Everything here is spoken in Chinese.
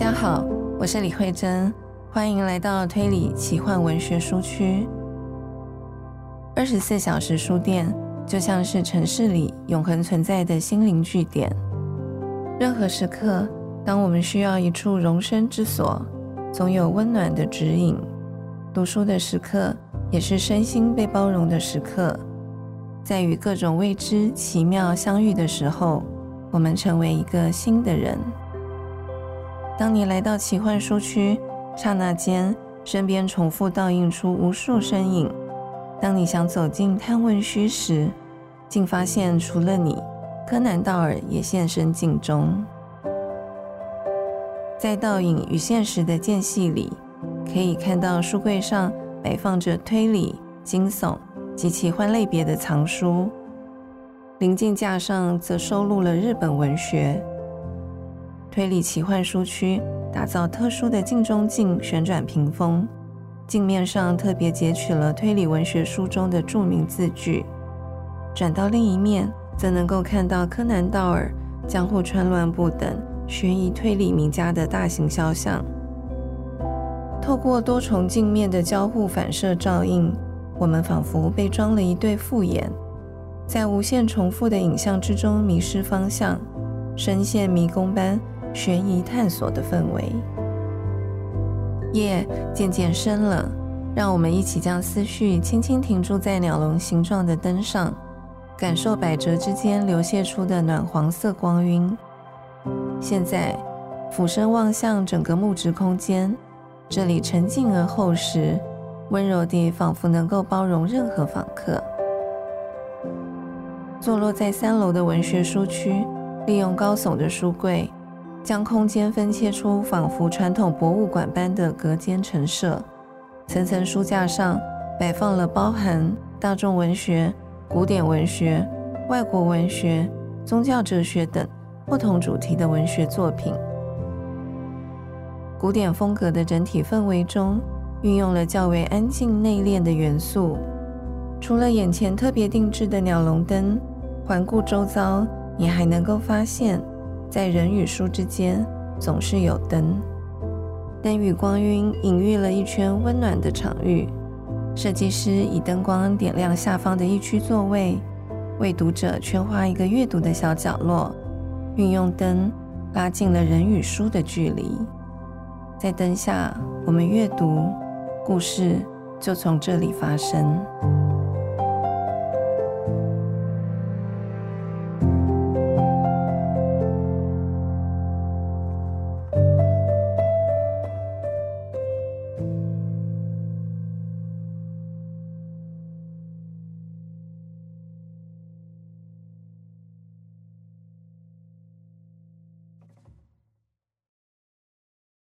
大家好，我是李慧珍，欢迎来到推理奇幻文学书区。二十四小时书店就像是城市里永恒存在的心灵据点。任何时刻，当我们需要一处容身之所，总有温暖的指引。读书的时刻，也是身心被包容的时刻。在与各种未知奇妙相遇的时候，我们成为一个新的人。当你来到奇幻书区，刹那间，身边重复倒映出无数身影。当你想走进探问虚时，竟发现除了你，柯南道尔也现身镜中。在倒影与现实的间隙里，可以看到书柜上摆放着推理、惊悚及奇幻类别的藏书，临近架上则收录了日本文学。推理奇幻书区打造特殊的镜中镜旋转屏风，镜面上特别截取了推理文学书中的著名字句。转到另一面，则能够看到柯南道尔、江户川乱步等悬疑推理名家的大型肖像。透过多重镜面的交互反射照映，我们仿佛被装了一对复眼，在无限重复的影像之中迷失方向，深陷迷宫般。悬疑探索的氛围，夜渐渐深了，让我们一起将思绪轻轻停驻在鸟笼形状的灯上，感受百折之间流泻出的暖黄色光晕。现在俯身望向整个木质空间，这里沉静而厚实，温柔地仿佛能够包容任何访客。坐落在三楼的文学书区，利用高耸的书柜。将空间分切出仿佛传统博物馆般的隔间陈设，层层书架上摆放了包含大众文学、古典文学、外国文学、宗教哲学等不同主题的文学作品。古典风格的整体氛围中，运用了较为安静内敛的元素。除了眼前特别定制的鸟笼灯，环顾周遭，你还能够发现。在人与书之间，总是有灯。灯与光晕隐喻了一圈温暖的场域。设计师以灯光点亮下方的一区座位，为读者圈画一个阅读的小角落。运用灯拉近了人与书的距离。在灯下，我们阅读，故事就从这里发生。